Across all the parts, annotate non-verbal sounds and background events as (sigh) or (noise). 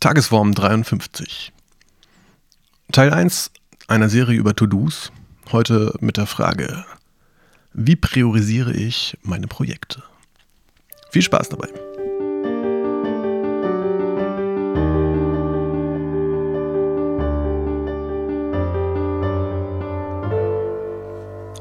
Tagesform 53. Teil 1 einer Serie über To-Dos. Heute mit der Frage, wie priorisiere ich meine Projekte? Viel Spaß dabei.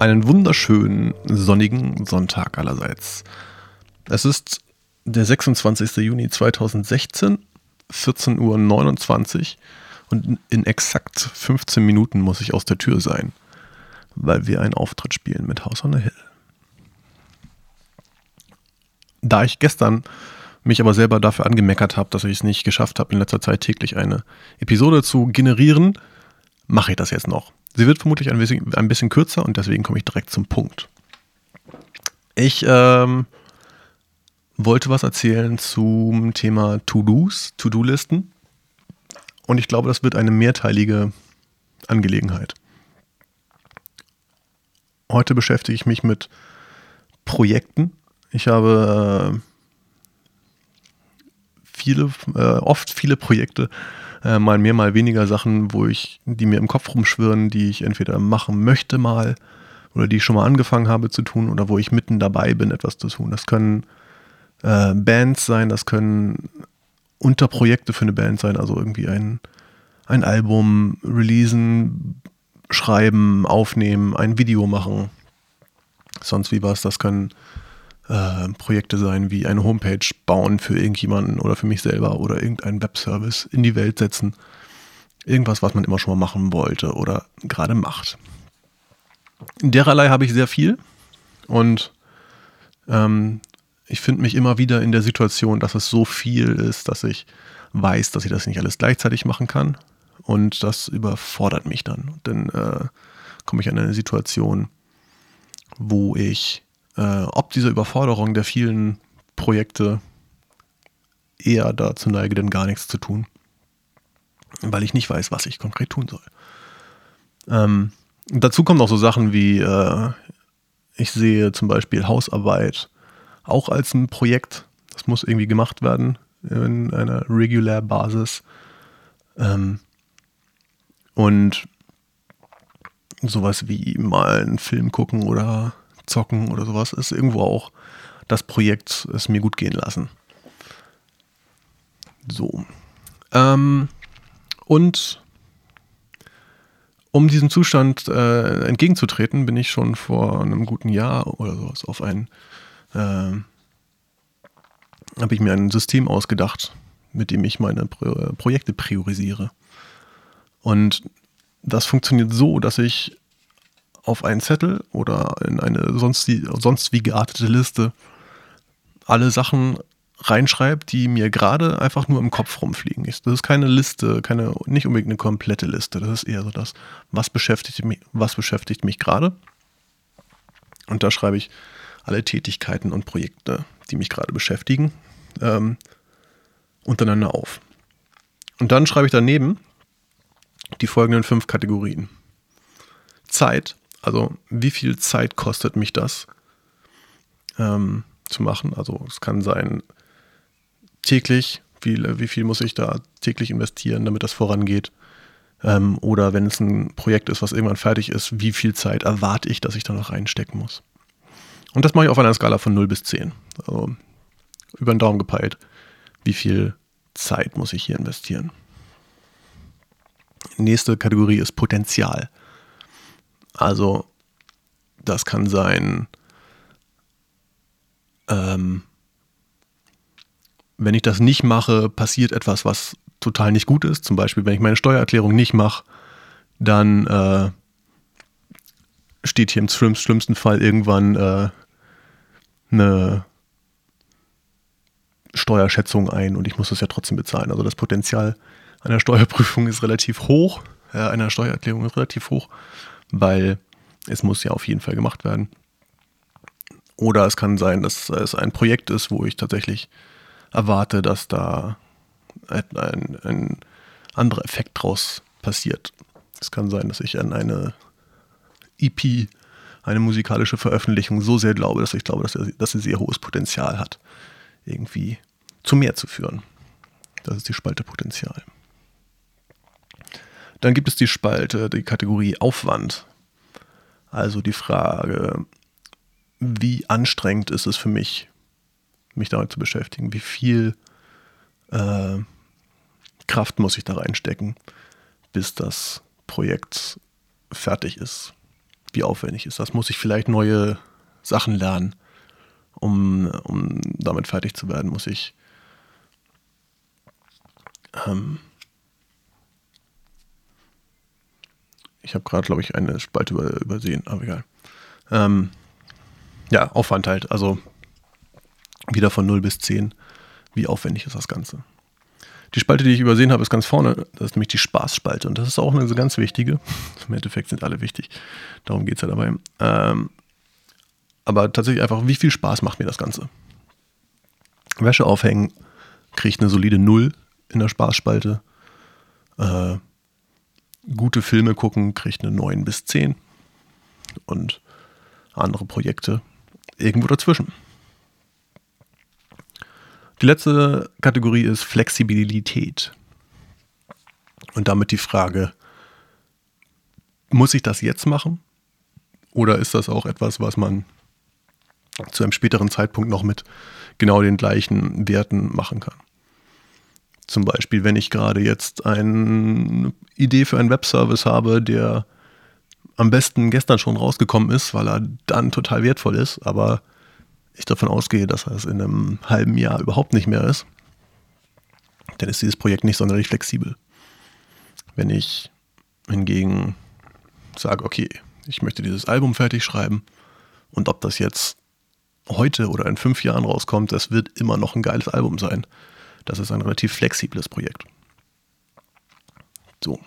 Einen wunderschönen, sonnigen Sonntag allerseits. Es ist der 26. Juni 2016 14.29 Uhr und in exakt 15 Minuten muss ich aus der Tür sein, weil wir einen Auftritt spielen mit House on the Hill. Da ich gestern mich aber selber dafür angemeckert habe, dass ich es nicht geschafft habe, in letzter Zeit täglich eine Episode zu generieren, mache ich das jetzt noch. Sie wird vermutlich ein bisschen, ein bisschen kürzer und deswegen komme ich direkt zum Punkt. Ich ähm, wollte was erzählen zum Thema To-Dos, To-Do-Listen. Und ich glaube, das wird eine mehrteilige Angelegenheit. Heute beschäftige ich mich mit Projekten. Ich habe äh, viele, äh, oft viele Projekte, äh, mal mehr, mal weniger Sachen, wo ich, die mir im Kopf rumschwirren, die ich entweder machen möchte mal oder die ich schon mal angefangen habe zu tun oder wo ich mitten dabei bin, etwas zu tun. Das können äh, Bands sein, das können Unterprojekte für eine Band sein, also irgendwie ein, ein Album releasen, schreiben, aufnehmen, ein Video machen. Sonst wie was, das können äh, Projekte sein wie eine Homepage bauen für irgendjemanden oder für mich selber oder irgendeinen Webservice in die Welt setzen. Irgendwas, was man immer schon mal machen wollte oder gerade macht. Dererlei habe ich sehr viel und ähm, ich finde mich immer wieder in der Situation, dass es so viel ist, dass ich weiß, dass ich das nicht alles gleichzeitig machen kann. Und das überfordert mich dann. Dann äh, komme ich in eine Situation, wo ich, äh, ob dieser Überforderung der vielen Projekte eher dazu neige, denn gar nichts zu tun. Weil ich nicht weiß, was ich konkret tun soll. Ähm, dazu kommen auch so Sachen wie, äh, ich sehe zum Beispiel Hausarbeit auch als ein Projekt. Das muss irgendwie gemacht werden in einer regular Basis. Ähm, und sowas wie mal einen Film gucken oder zocken oder sowas ist irgendwo auch das Projekt, es mir gut gehen lassen. So. Ähm, und um diesem Zustand äh, entgegenzutreten, bin ich schon vor einem guten Jahr oder sowas auf ein äh, habe ich mir ein System ausgedacht, mit dem ich meine Pro Projekte priorisiere. Und das funktioniert so, dass ich auf einen Zettel oder in eine sonst, sonst wie geartete Liste alle Sachen reinschreibe, die mir gerade einfach nur im Kopf rumfliegen. Das ist keine Liste, keine, nicht unbedingt eine komplette Liste. Das ist eher so das, was beschäftigt mich, was beschäftigt mich gerade. Und da schreibe ich alle Tätigkeiten und Projekte, die mich gerade beschäftigen, ähm, untereinander auf. Und dann schreibe ich daneben die folgenden fünf Kategorien. Zeit, also wie viel Zeit kostet mich das ähm, zu machen? Also es kann sein täglich, wie, wie viel muss ich da täglich investieren, damit das vorangeht? Ähm, oder wenn es ein Projekt ist, was irgendwann fertig ist, wie viel Zeit erwarte ich, dass ich da noch reinstecken muss? Und das mache ich auf einer Skala von 0 bis 10. Also über den Daumen gepeilt. Wie viel Zeit muss ich hier investieren? Nächste Kategorie ist Potenzial. Also das kann sein, ähm, wenn ich das nicht mache, passiert etwas, was total nicht gut ist. Zum Beispiel, wenn ich meine Steuererklärung nicht mache, dann äh, steht hier im schlimmsten Fall irgendwann äh, eine Steuerschätzung ein und ich muss das ja trotzdem bezahlen. Also das Potenzial einer Steuerprüfung ist relativ hoch, äh, einer Steuererklärung ist relativ hoch, weil es muss ja auf jeden Fall gemacht werden. Oder es kann sein, dass es ein Projekt ist, wo ich tatsächlich erwarte, dass da ein, ein, anderer Effekt draus passiert. Es kann sein, dass ich an eine EP eine musikalische Veröffentlichung so sehr glaube, dass ich glaube, dass, er, dass sie sehr hohes Potenzial hat, irgendwie zu mehr zu führen. Das ist die Spalte Potenzial. Dann gibt es die Spalte, die Kategorie Aufwand. Also die Frage, wie anstrengend ist es für mich, mich damit zu beschäftigen? Wie viel äh, Kraft muss ich da reinstecken, bis das Projekt fertig ist? Wie aufwendig ist das? Muss ich vielleicht neue Sachen lernen, um, um damit fertig zu werden? Muss ich ähm, ich habe gerade, glaube ich, eine Spalte über, übersehen, aber egal. Ähm, ja, Aufwand halt, also wieder von 0 bis 10. Wie aufwendig ist das Ganze? Die Spalte, die ich übersehen habe, ist ganz vorne. Das ist nämlich die Spaßspalte. Und das ist auch eine ganz wichtige. (laughs) Im Endeffekt sind alle wichtig. Darum geht es ja dabei. Ähm, aber tatsächlich einfach, wie viel Spaß macht mir das Ganze? Wäsche aufhängen kriegt eine solide 0 in der Spaßspalte. Äh, gute Filme gucken kriegt eine 9 bis 10. Und andere Projekte irgendwo dazwischen. Die letzte Kategorie ist Flexibilität. Und damit die Frage, muss ich das jetzt machen? Oder ist das auch etwas, was man zu einem späteren Zeitpunkt noch mit genau den gleichen Werten machen kann? Zum Beispiel, wenn ich gerade jetzt eine Idee für einen Webservice habe, der am besten gestern schon rausgekommen ist, weil er dann total wertvoll ist, aber ich davon ausgehe, dass es in einem halben Jahr überhaupt nicht mehr ist, dann ist dieses Projekt nicht sonderlich flexibel. Wenn ich hingegen sage, okay, ich möchte dieses Album fertig schreiben und ob das jetzt heute oder in fünf Jahren rauskommt, das wird immer noch ein geiles Album sein. Das ist ein relativ flexibles Projekt. So,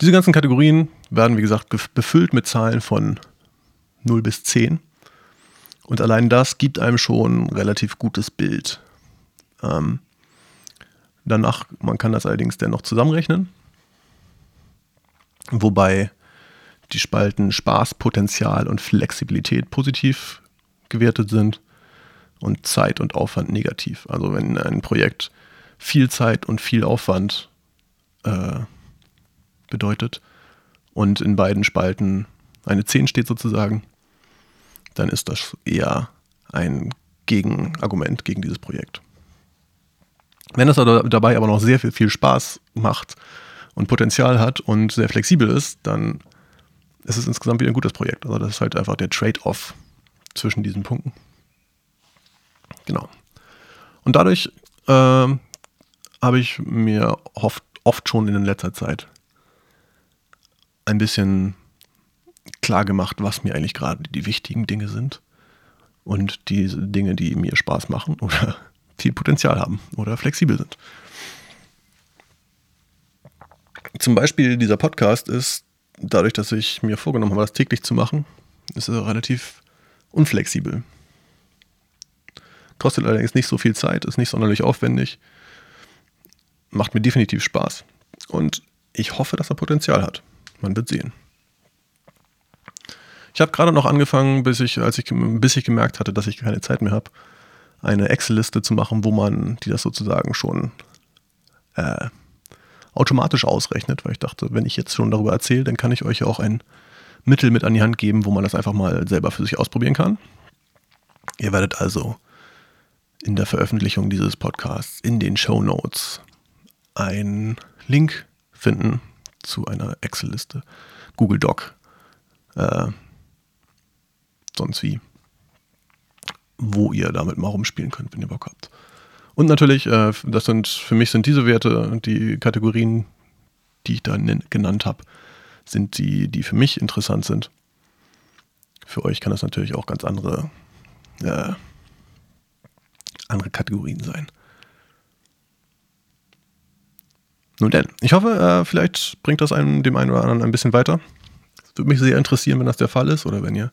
diese ganzen Kategorien werden, wie gesagt, befüllt mit Zahlen von 0 bis 10. Und allein das gibt einem schon ein relativ gutes Bild. Ähm, danach, man kann das allerdings dennoch zusammenrechnen. Wobei die Spalten Spaß, Potenzial und Flexibilität positiv gewertet sind und Zeit und Aufwand negativ. Also wenn ein Projekt viel Zeit und viel Aufwand äh, bedeutet und in beiden Spalten eine 10 steht sozusagen, dann ist das eher ein Gegenargument gegen dieses Projekt. Wenn es dabei aber noch sehr viel, viel Spaß macht und Potenzial hat und sehr flexibel ist, dann ist es insgesamt wieder ein gutes Projekt. Also das ist halt einfach der Trade-off zwischen diesen Punkten. Genau. Und dadurch äh, habe ich mir oft, oft schon in letzter Zeit ein bisschen klar gemacht, was mir eigentlich gerade die wichtigen Dinge sind und die Dinge, die mir Spaß machen oder (laughs) viel Potenzial haben oder flexibel sind. Zum Beispiel dieser Podcast ist, dadurch, dass ich mir vorgenommen habe, das täglich zu machen, ist er relativ unflexibel. Kostet allerdings nicht so viel Zeit, ist nicht sonderlich aufwendig, macht mir definitiv Spaß und ich hoffe, dass er Potenzial hat. Man wird sehen. Ich habe gerade noch angefangen, bis ich, als ich, bis ich gemerkt hatte, dass ich keine Zeit mehr habe, eine Excel-Liste zu machen, wo man die das sozusagen schon äh, automatisch ausrechnet, weil ich dachte, wenn ich jetzt schon darüber erzähle, dann kann ich euch auch ein Mittel mit an die Hand geben, wo man das einfach mal selber für sich ausprobieren kann. Ihr werdet also in der Veröffentlichung dieses Podcasts in den Show Notes einen Link finden zu einer Excel-Liste, Google Doc, äh, sonst wie, wo ihr damit mal rumspielen könnt, wenn ihr Bock habt. Und natürlich, äh, das sind für mich sind diese Werte, die Kategorien, die ich da genannt habe, sind die, die für mich interessant sind. Für euch kann das natürlich auch ganz andere, äh, andere Kategorien sein. Nun denn, ich hoffe, äh, vielleicht bringt das einem, dem einen oder anderen ein bisschen weiter. Es würde mich sehr interessieren, wenn das der Fall ist oder wenn ihr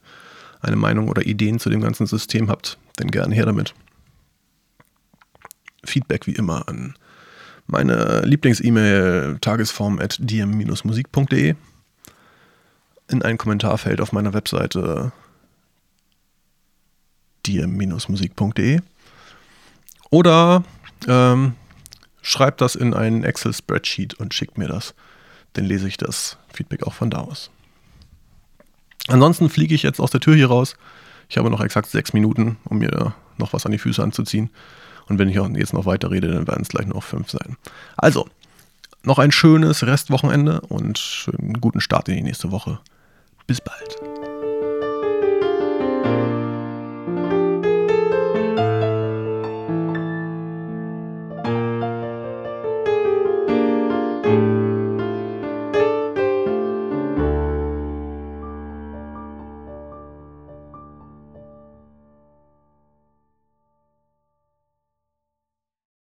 eine Meinung oder Ideen zu dem ganzen System habt, dann gerne her damit. Feedback wie immer an meine Lieblings-E-Mail tagesform at dm-musik.de in ein Kommentarfeld auf meiner Webseite dm-musik.de oder ähm, schreibt das in einen Excel-Spreadsheet und schickt mir das. Dann lese ich das Feedback auch von da aus. Ansonsten fliege ich jetzt aus der Tür hier raus. Ich habe noch exakt sechs Minuten, um mir noch was an die Füße anzuziehen. Und wenn ich jetzt noch weiter rede, dann werden es gleich noch fünf sein. Also, noch ein schönes Restwochenende und einen guten Start in die nächste Woche. Bis bald.